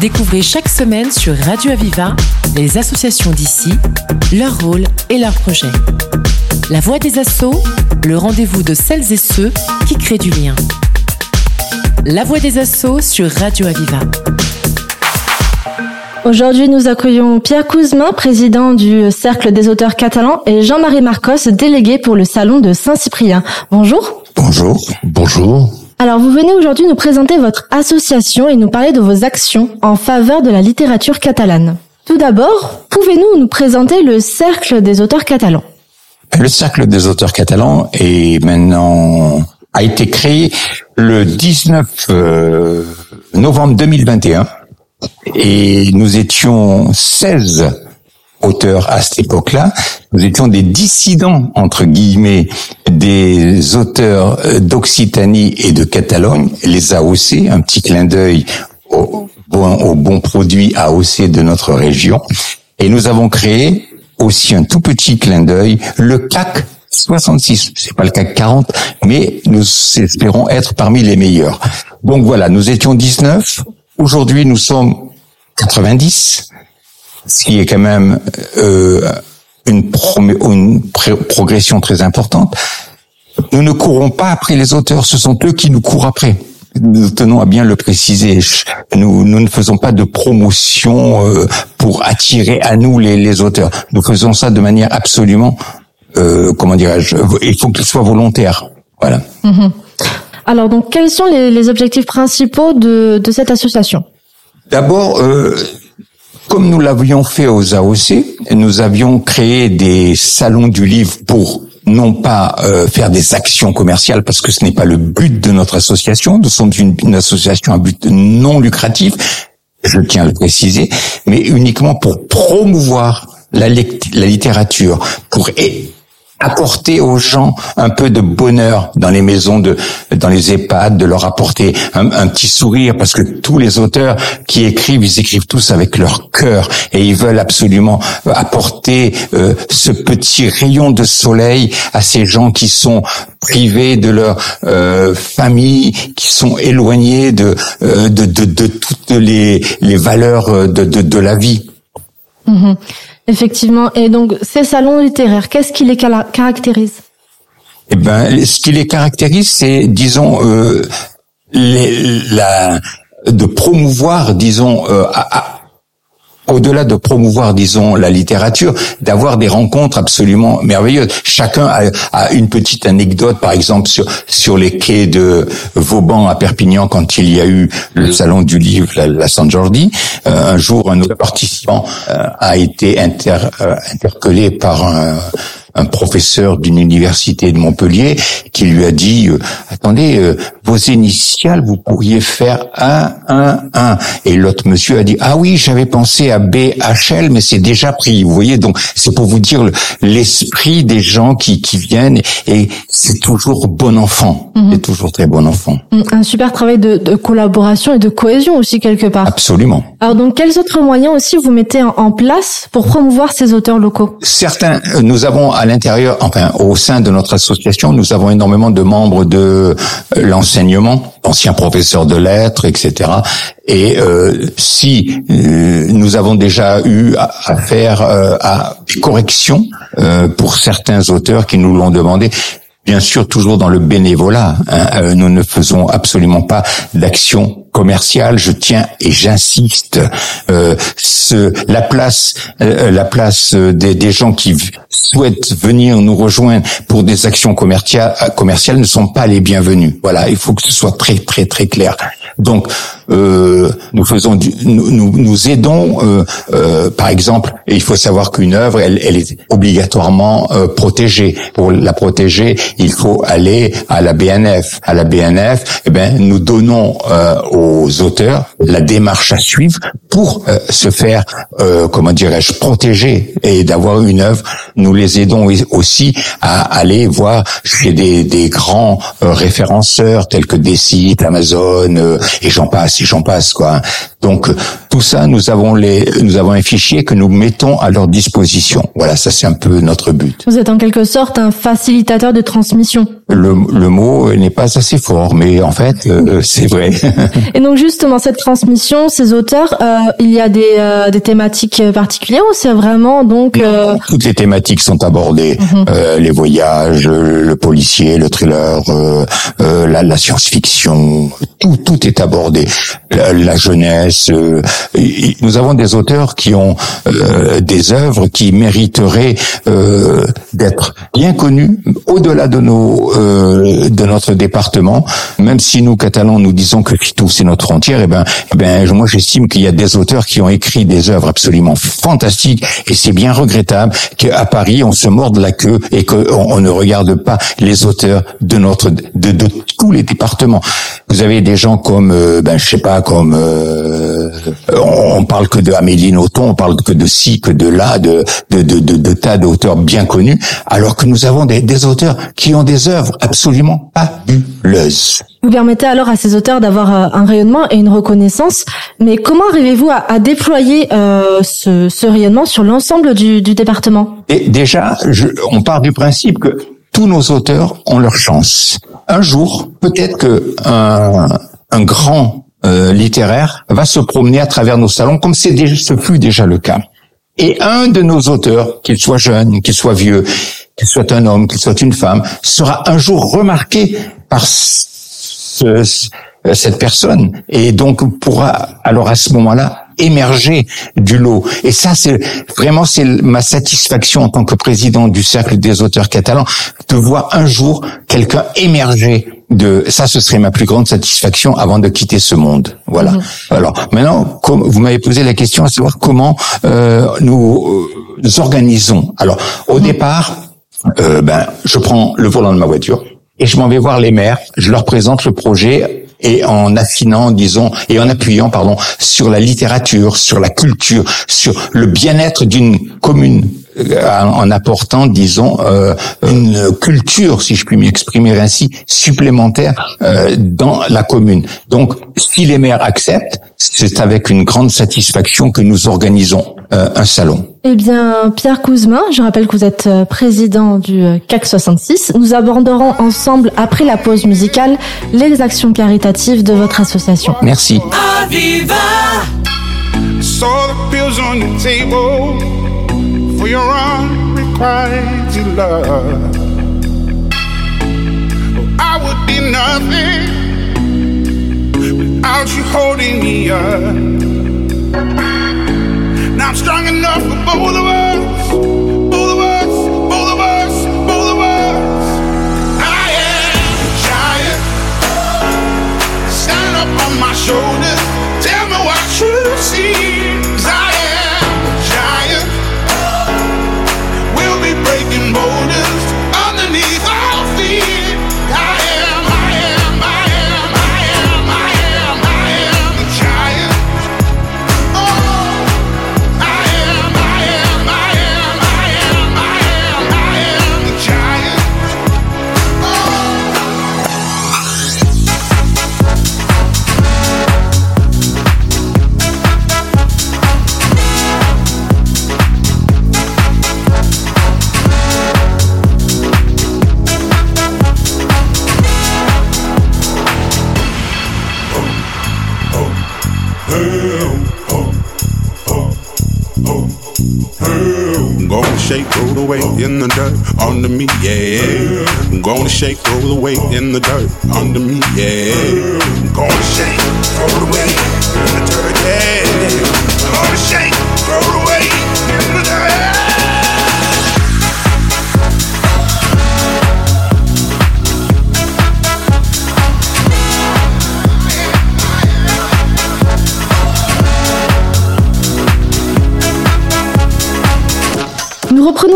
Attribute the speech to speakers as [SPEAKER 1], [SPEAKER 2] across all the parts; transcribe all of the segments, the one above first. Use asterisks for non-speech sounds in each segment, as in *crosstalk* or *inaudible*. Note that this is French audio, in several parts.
[SPEAKER 1] Découvrez chaque semaine sur Radio Aviva les associations d'ici, leur rôle et leurs projets. La voix des assauts, le rendez-vous de celles et ceux qui créent du lien. La voix des assauts sur Radio Aviva.
[SPEAKER 2] Aujourd'hui, nous accueillons Pierre Couzmin, président du Cercle des auteurs catalans, et Jean-Marie Marcos, délégué pour le Salon de Saint-Cyprien. Bonjour.
[SPEAKER 3] Bonjour. Bonjour.
[SPEAKER 2] Alors, vous venez aujourd'hui nous présenter votre association et nous parler de vos actions en faveur de la littérature catalane. Tout d'abord, pouvez-nous nous présenter le Cercle des auteurs catalans?
[SPEAKER 3] Le Cercle des auteurs catalans est maintenant a été créé le 19 euh, novembre 2021 et nous étions 16 auteurs à cette époque-là. Nous étions des dissidents, entre guillemets, des auteurs d'Occitanie et de Catalogne, les AOC, un petit clin d'œil au bon, au bon produit AOC de notre région. Et nous avons créé aussi un tout petit clin d'œil, le CAC 66. C'est pas le CAC 40, mais nous espérons être parmi les meilleurs. Donc voilà, nous étions 19. Aujourd'hui, nous sommes 90, ce qui est quand même euh, une, une progression très importante. Nous ne courons pas après les auteurs, ce sont eux qui nous courent après. Nous tenons à bien le préciser. Nous, nous ne faisons pas de promotion euh, pour attirer à nous les, les, auteurs. Nous faisons ça de manière absolument, euh, comment dirais-je, il faut qu'ils soient volontaires. Voilà.
[SPEAKER 2] Mhm. Alors donc, quels sont les, les objectifs principaux de, de cette association?
[SPEAKER 3] D'abord, euh, comme nous l'avions fait aux AOC, nous avions créé des salons du livre pour non pas euh, faire des actions commerciales parce que ce n'est pas le but de notre association. Nous sommes une, une, association à but non lucratif, je tiens à le préciser, mais uniquement pour promouvoir la, la littérature, pour apporter aux gens un peu de bonheur dans les maisons de dans les EHPAD, de leur apporter un, petit sourire parce que tous les auteurs qui écrivent, ils écrivent tous avec leur cœur et ils veulent absolument apporter euh, ce petit rayon de soleil à ces gens qui sont privés de leur euh, famille, qui sont éloignés de, euh, de, de, de toutes les, les valeurs de, de, de la vie.
[SPEAKER 2] Mmh. Effectivement. Et donc, ces salons littéraires, qu'est-ce qui les caractérise?
[SPEAKER 3] Eh ben, ce qui les caractérise, c'est, disons, euh, de promouvoir, disons, euh, à, au-delà de promouvoir, disons, la littérature, d'avoir des rencontres absolument merveilleuses. Chacun a, a, une petite anecdote, par exemple, sur, sur les quais de Vauban à Perpignan, quand il y a eu le salon du livre, la, la San Jordi. Euh, un jour, un autre participant euh, a été inter, euh, interpellé par un un professeur d'une université de Montpellier qui lui a dit euh, attendez euh, vos initiales vous pourriez faire 1 1 1 et l'autre monsieur a dit ah oui j'avais pensé à BHL mais c'est déjà pris vous voyez. Donc c'est pour vous dire l'esprit des gens qui qui viennent et c'est toujours bon enfant. -hmm. c'est toujours très bon enfant.
[SPEAKER 2] Un super travail de, de, collaboration et de cohésion aussi quelque part.
[SPEAKER 3] Absolument.
[SPEAKER 2] Alors donc quels autres moyens aussi vous mettez en, en place pour promouvoir ces auteurs locaux?
[SPEAKER 3] Certains euh, nous avons à l'intérieur, enfin au sein de notre association, nous avons énormément de membres de l'enseignement, anciens professeurs de lettres, etc. Et euh, si euh, nous avons déjà eu affaire euh, à des corrections euh, pour certains auteurs qui nous l'ont demandé, bien sûr toujours dans le bénévolat. Hein, euh, nous ne faisons absolument pas d'action commerciale. Je tiens et j'insiste. Euh, la place, euh, la place des, des, gens qui souhaitent venir nous rejoindre pour des actions commerciales, commerciales ne sont pas les bienvenus. Voilà, il faut que ce soit très très très clair. Donc, euh, nous faisons, du, nous, nous, aidons, euh, euh, par exemple, et il faut savoir qu'une œuvre, elle, elle, est obligatoirement euh, protégée. Pour la protéger, il faut aller à la BNF. À la BNF, eh ben, nous donnons euh, aux auteurs la démarche à suivre pour euh, se faire, comment dirais-je, protéger et d'avoir une œuvre. Nous les aidons aussi à aller voir chez des, des grands référenceurs tels que Deceit, Amazon et j'en passe, et j'en passe quoi. Donc tout ça, nous avons les, nous avons un fichier que nous mettons à leur disposition. Voilà, ça c'est un peu notre but.
[SPEAKER 2] Vous êtes en quelque sorte un facilitateur de transmission.
[SPEAKER 3] Le, le mot n'est pas assez fort, mais en fait, euh, *laughs* c'est vrai.
[SPEAKER 2] Et donc justement, cette transmission, ces auteurs, euh, il y a des, euh, des thématiques particulières ou c'est vraiment donc euh,
[SPEAKER 3] Toutes les thématiques sont abordées. Euh, les voyages, le policier, le thriller, euh, euh, la, la science-fiction, tout, tout est abordé. La, la jeunesse. Euh, et- et nous avons des auteurs qui ont euh, des œuvres qui mériteraient euh, d'être bien connues au-delà de nos euh, de notre département. Même si nous Catalans nous disons que Fitou c'est notre frontière, et ben, eh ben moi j'estime qu'il y a des auteurs qui ont écrit des œuvres absolument fantastiques et c'est bien regrettable qu'à Paris on se morde la queue et qu'on on ne regarde pas les auteurs de notre de, de tous les départements. Vous avez des gens comme euh, ben je sais pas comme euh, on, parle que de Amélie Nothomb, on parle que de ci, que de là, de de de, de, de tas d'auteurs bien connus, alors que nous avons des, des auteurs qui ont des œuvres absolument fabuleuses.
[SPEAKER 2] vous permettez alors à ces auteurs d'avoir euh, un rayonnement et une reconnaissance. Mais comment arrivez-vous à, à déployer euh, ce, ce rayonnement sur l'ensemble du, du département?
[SPEAKER 3] Et déjà, je- on part du principe que tous nos auteurs ont leur chance. Un jour, peut-être que un, un grand euh, littéraire va se promener à travers nos salons, comme c'est déjà, ce fut déjà le cas. Et un de nos auteurs, qu'il soit jeune, qu'il soit vieux, qu'il soit un homme, qu'il soit une femme, sera un jour remarqué par ce- ce- cette personne et donc pourra alors à ce moment-là émerger du lot. Et ça, c'est vraiment c'est ma satisfaction en tant que président du cercle des auteurs catalans de voir un jour quelqu'un émerger de ça. Ce serait ma plus grande satisfaction avant de quitter ce monde. Voilà. Alors maintenant, comme vous m'avez posé la question à savoir comment euh, nous, euh, nous organisons. Alors au départ, euh, ben je prends le volant de ma voiture et je m'en vais voir les maires. Je leur présente le projet et en affinant, disons, et en appuyant, pardon, sur la littérature, sur la culture, sur le bien-être d'une commune, en apportant, disons, euh, une culture, si je puis m'exprimer ainsi, supplémentaire euh, dans la commune. Donc, si les maires acceptent, c'est avec une grande satisfaction que nous organisons euh, un salon.
[SPEAKER 2] Eh bien, Pierre Couzmin, je rappelle que vous êtes euh, président du euh, CAC 66. Nous aborderons ensemble, après la pause musicale, les actions caritatives de votre association.
[SPEAKER 3] Merci.
[SPEAKER 4] Aviva!
[SPEAKER 5] For your unrequited love. I would be nothing without you holding me up. Now I'm strong enough for both of us.
[SPEAKER 6] Under me, yeah. I'm gonna shake, roll the weight in the dirt under me, yeah.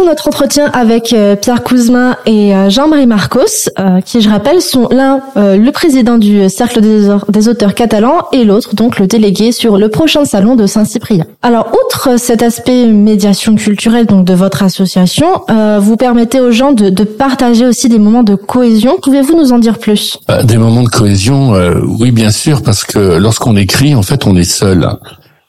[SPEAKER 2] Notre entretien avec euh, Pierre Couzmin et euh, Jean-Marie Marcos, euh, qui, je rappelle, sont l'un le président du Cercle des, Au- des auteurs catalans et l'autre, donc, le délégué sur le prochain salon de Saint-Cyprien. Alors, outre cet aspect médiation culturelle donc de votre association, vous permettez aux gens de, de partager aussi des moments de cohésion. Pouvez-vous nous en dire plus?
[SPEAKER 4] Bah, Des moments de cohésion, euh, oui bien sûr, parce que lorsqu'on écrit, en fait, on est seul.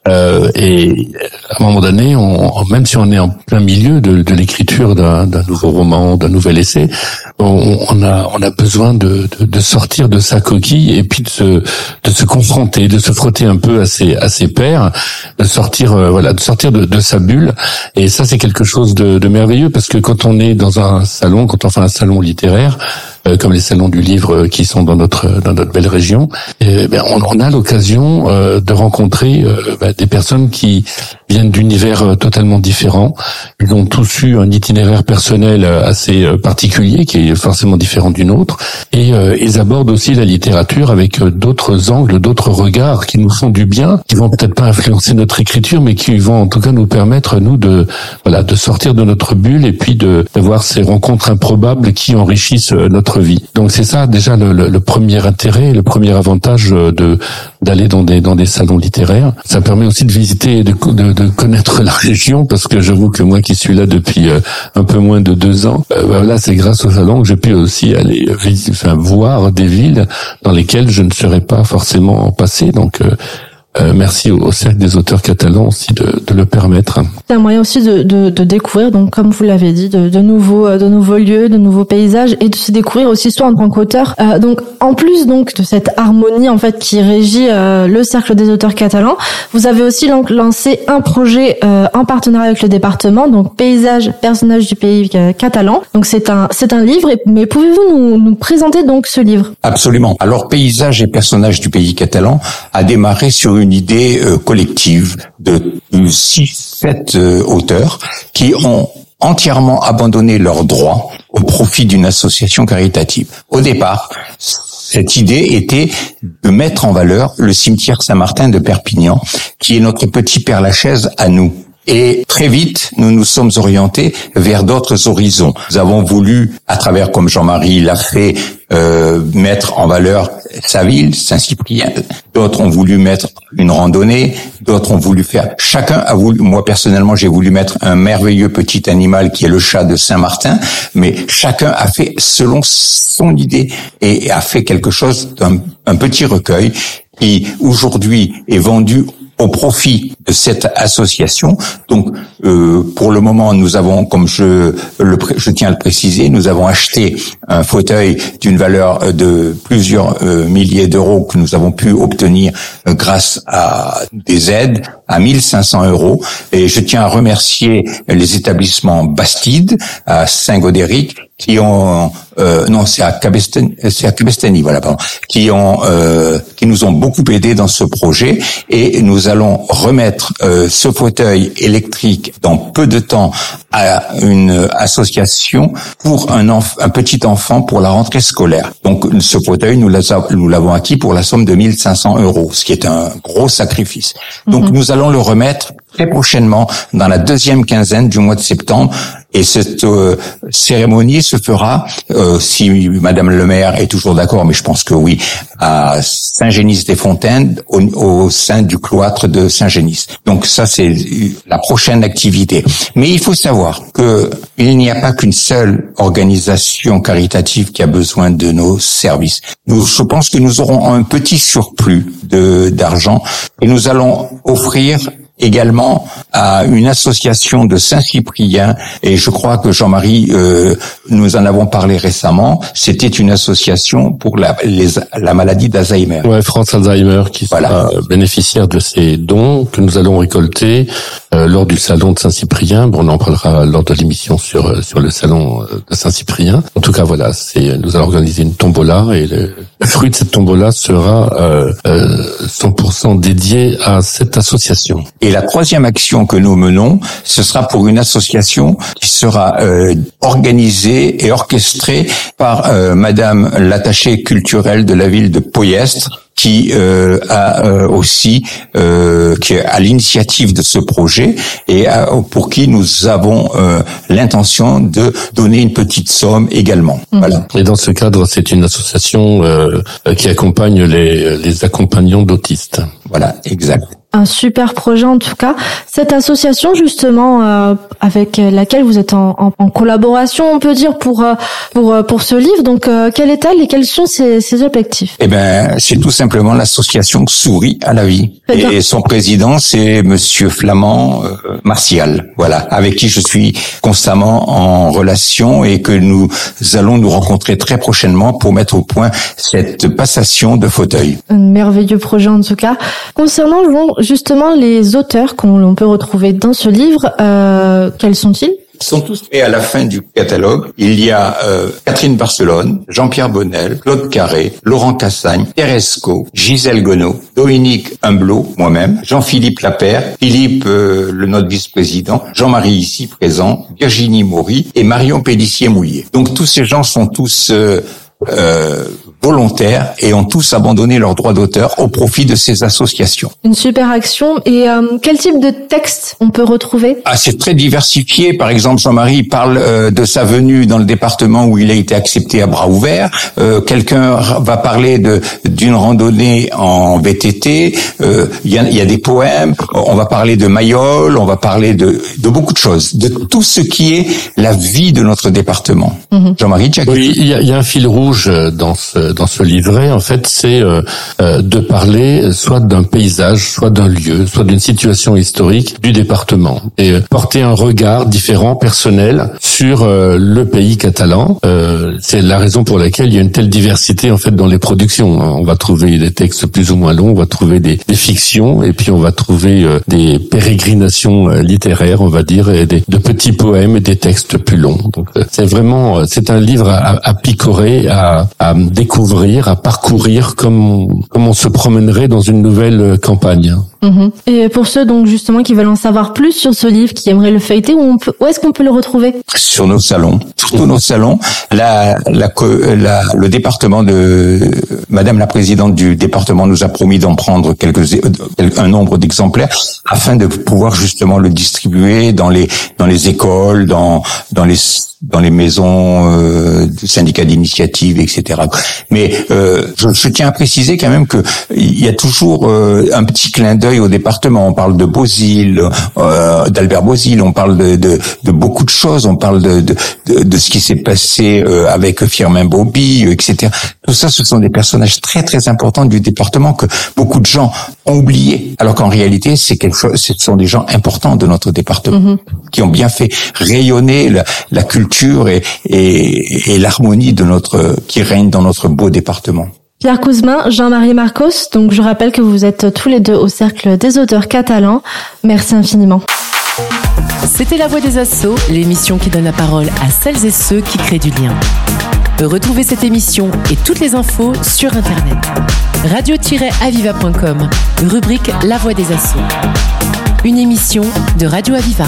[SPEAKER 4] Euh, et à un moment donné, on, même si on est en plein milieu de, de l'écriture d'un nouveau roman, d'un nouvel essai, on, on a on a besoin de, de, de sortir de sa coquille et puis de se de se confronter, de se frotter un peu à ses à ses pairs, de sortir euh, voilà, de sortir de, de sa bulle. Et ça, c'est quelque chose de, de merveilleux parce que quand on est dans un salon, quand on fait un salon littéraire, comme les salons du livre euh, qui sont dans notre dans notre belle région, eh ben, on, on a l'occasion euh, de rencontrer euh, ben, des personnes qui viennent d'univers euh, totalement différents. Ils ont tous eu un itinéraire personnel euh, assez euh, particulier, qui est forcément différent du nôtre, et euh, ils abordent aussi la littérature avec d'autres angles, d'autres regards qui nous font du bien, qui vont peut-être pas influencer notre écriture, mais qui vont en tout cas nous permettre nous de voilà de sortir de notre bulle et puis de d'avoir ces rencontres improbables qui enrichissent notre vie. Donc c'est ça déjà le, premier intérêt, le premier avantage de d'aller dans des dans des salons littéraires. Ça permet aussi de visiter et de, de, de connaître la région parce que j'avoue que moi qui suis là depuis euh, un peu moins de deux ans, euh, ben voilà c'est grâce au salon que j'ai pu aussi aller enfin, voir des villes dans lesquelles je ne serais pas forcément passé. Donc euh, merci au, au cercle des auteurs catalans aussi de, de le permettre.
[SPEAKER 2] C'est un moyen aussi de, de, de découvrir, donc comme vous l'avez dit, de, de nouveaux euh, de nouveaux lieux, de nouveaux paysages et de se découvrir aussi soi en tant qu'auteur. Euh, donc en plus donc de cette harmonie en fait qui régit euh, le cercle des auteurs catalans, vous avez aussi donc lancé un projet euh, en partenariat avec le département, donc paysage personnages du pays euh, catalan. Donc c'est un c'est un livre, et- mais pouvez-vous nous, nous présenter donc ce livre?
[SPEAKER 3] Absolument. Alors, Paysage et personnages du pays catalan a démarré sur une idée euh, collective de six, sept euh, auteurs qui ont entièrement abandonné leurs droits au profit d'une association caritative. Au départ, cette idée était de mettre en valeur le cimetière Saint-Martin de Perpignan, qui est notre petit Père Lachaise à nous. Et très vite, nous nous sommes orientés vers d'autres horizons. Nous avons voulu, à travers, comme Jean-Marie l'a fait, euh, mettre en valeur sa ville, Saint-Cyprien. D'autres ont voulu mettre une randonnée. D'autres ont voulu faire. Chacun a voulu. Moi personnellement, j'ai voulu mettre un merveilleux petit animal qui est le chat de Saint-Martin. Mais chacun a fait selon son idée et a fait quelque chose d'un un petit recueil qui aujourd'hui est vendu au profit de cette association. Donc, euh, pour le moment, nous avons, comme je, le, je tiens à le préciser, nous avons acheté un fauteuil d'une valeur de plusieurs euh, milliers d'euros que nous avons pu obtenir euh, grâce à des aides à 1500 euros. Et je tiens à remercier les établissements Bastide à Saint-Godéric qui ont euh, non c'est à Cabestany c'est à Cabestany voilà pardon qui ont euh, qui nous ont beaucoup aidé dans ce projet. Et nous allons remettre euh, ce fauteuil électrique dans peu de temps à une association pour un enf- un petit enfant pour la rentrée scolaire. Donc ce fauteuil nous l'a- nous l'avons acquis pour la somme de 1500 euros ce qui est un gros sacrifice. Donc nous allons le remettre très prochainement dans la deuxième quinzaine du mois de septembre et cette euh, cérémonie se fera, euh, si Madame le maire est toujours d'accord, mais je pense que oui, à Saint-Génis-des-Fontaines, au, au sein du cloître de Saint-Génis. Donc ça, c'est la prochaine activité. Mais il faut savoir que il n'y a pas qu'une seule organisation caritative qui a besoin de nos services. Nous, je pense que nous aurons un petit surplus de d'argent et nous allons offrir également à une association de Saint-Cyprien, et je crois que Jean-Marie, euh, nous en avons parlé récemment, c'était une association pour la, la maladie d'Alzheimer.
[SPEAKER 4] Ouais, France Alzheimer, qui
[SPEAKER 3] voilà.
[SPEAKER 4] sera bénéficiaire de ces dons que nous allons récolter euh, lors du salon de Saint-Cyprien. Bon, on en parlera lors de l'émission sur euh, sur le salon euh, de Saint-Cyprien. En tout cas, voilà, nous allons organiser une tombola et le fruit de cette tombola sera euh, euh 100 sont dédiés à cette association.
[SPEAKER 3] Et la troisième action que nous menons, ce sera pour une association qui sera euh, organisée et orchestrée par euh, Madame l'attachée culturelle de la ville de Poyestre, qui euh, a euh, aussi euh, qui est à l'initiative de ce projet et à- pour qui nous avons euh, l'intention de donner une petite somme également. Voilà.
[SPEAKER 4] Et dans ce cadre, c'est une association euh, qui accompagne les, les accompagnants d'autistes.
[SPEAKER 3] Voilà, exact.
[SPEAKER 2] Un super projet en tout cas. Cette association justement euh, avec laquelle vous êtes en, en- en collaboration, on peut dire pour euh, pour euh, pour ce livre. Donc euh, quelle est-elle et quels sont ses, ses objectifs?
[SPEAKER 3] Eh ben, c'est tout simplement l'association Souris à la vie. Et son président, c'est Monsieur Flamand euh, Martial. Voilà, avec qui je suis constamment en relation et que nous allons nous rencontrer très prochainement pour mettre au point cette passation de fauteuil.
[SPEAKER 2] Un merveilleux projet en tout cas. Concernant justement les auteurs qu'on peut retrouver dans ce livre, euh, quels sont-ils?
[SPEAKER 3] Ils sont tous et à la fin du catalogue, il y a euh, Catherine Barcelone, Jean-Pierre Bonnel, Claude Carré, Laurent Cassagne, Teresco, Gisèle Gonod, Dominique Humblot, moi-même, Jean-Philippe Lapère, Philippe, euh, le notre vice-président, Jean-Marie ici présent, Virginie Maury et Marion Pellissier-Mouillet. Donc tous ces gens sont tous euh, euh, volontaires et ont tous abandonné leurs droits d'auteur au profit de ces associations.
[SPEAKER 2] Une super action. Et euh, quel type de texte on peut retrouver?
[SPEAKER 3] Ah, c'est très diversifié. Par exemple, Jean-Marie parle euh, de sa venue dans le département où il a été accepté à bras ouverts. Euh, Quelqu'un va parler de d'une randonnée en VTT. Euh, Il y, a, il y a des poèmes. On va parler de Mayol. On va parler de, de beaucoup de choses, de tout ce qui est la vie de notre département. Jean-Marie, tu as
[SPEAKER 4] Oui, il y a, il y a un fil rouge euh, dans ce dans ce livret. En fait, c'est euh, euh, de parler soit d'un paysage, soit d'un lieu, soit d'une situation historique du département et euh, porter un regard différent, personnel, sur euh, le pays catalan. Euh, c'est la raison pour laquelle il y a une telle diversité en fait dans les productions. On va trouver des textes plus ou moins longs, on va trouver des, des fictions, et puis on va trouver euh, des pérégrinations euh, littéraires, on va dire, et des, de petits poèmes et des textes plus longs. Donc euh, c'est vraiment, euh, c'est un livre à, à picorer, à, à découvrir, à parcourir comme on, comme on se promènerait dans une nouvelle euh, campagne.
[SPEAKER 2] Mhm. Et pour ceux donc justement qui veulent en savoir plus sur ce livre, qui aimeraient le feuilleter, où, on peut- où est-ce qu'on peut le retrouver?
[SPEAKER 3] Sur nos salons, sur tous nos salons. La, la- le département de Madame la présidente du département nous a promis d'en prendre quelques euh, un nombre d'exemplaires afin de pouvoir justement le distribuer dans les dans les écoles, dans dans les dans les maisons euh, du syndicat d'initiative, etc. Mais euh, je, je tiens à préciser quand même que il y a toujours euh, un petit clin d'œil au département. On parle de Beauzile, euh, d'Albert Beauzile, on parle de, de, de beaucoup de choses. On parle de, de, de, ce qui s'est passé euh, avec Firmin Bobby, euh, etc. Tout ça, ce sont des personnages très très importants du département que beaucoup de gens ont oublié, alors qu'en réalité, c'est quelque chose. Ce sont des gens importants de notre département qui ont bien fait rayonner la, la culture et, et, et l'harmonie de notre qui règne dans notre beau département.
[SPEAKER 2] Pierre Cousmin, Jean-Marie Marcos, donc je rappelle que vous êtes tous les deux au Cercle des auteurs catalans. Merci infiniment.
[SPEAKER 1] C'était La Voix des Assauts, l'émission qui donne la parole à celles et ceux qui créent du lien. Retrouvez cette émission et toutes les infos sur Internet. radio-aviva.com, rubrique La Voix des Assauts. Une émission de Radio Aviva.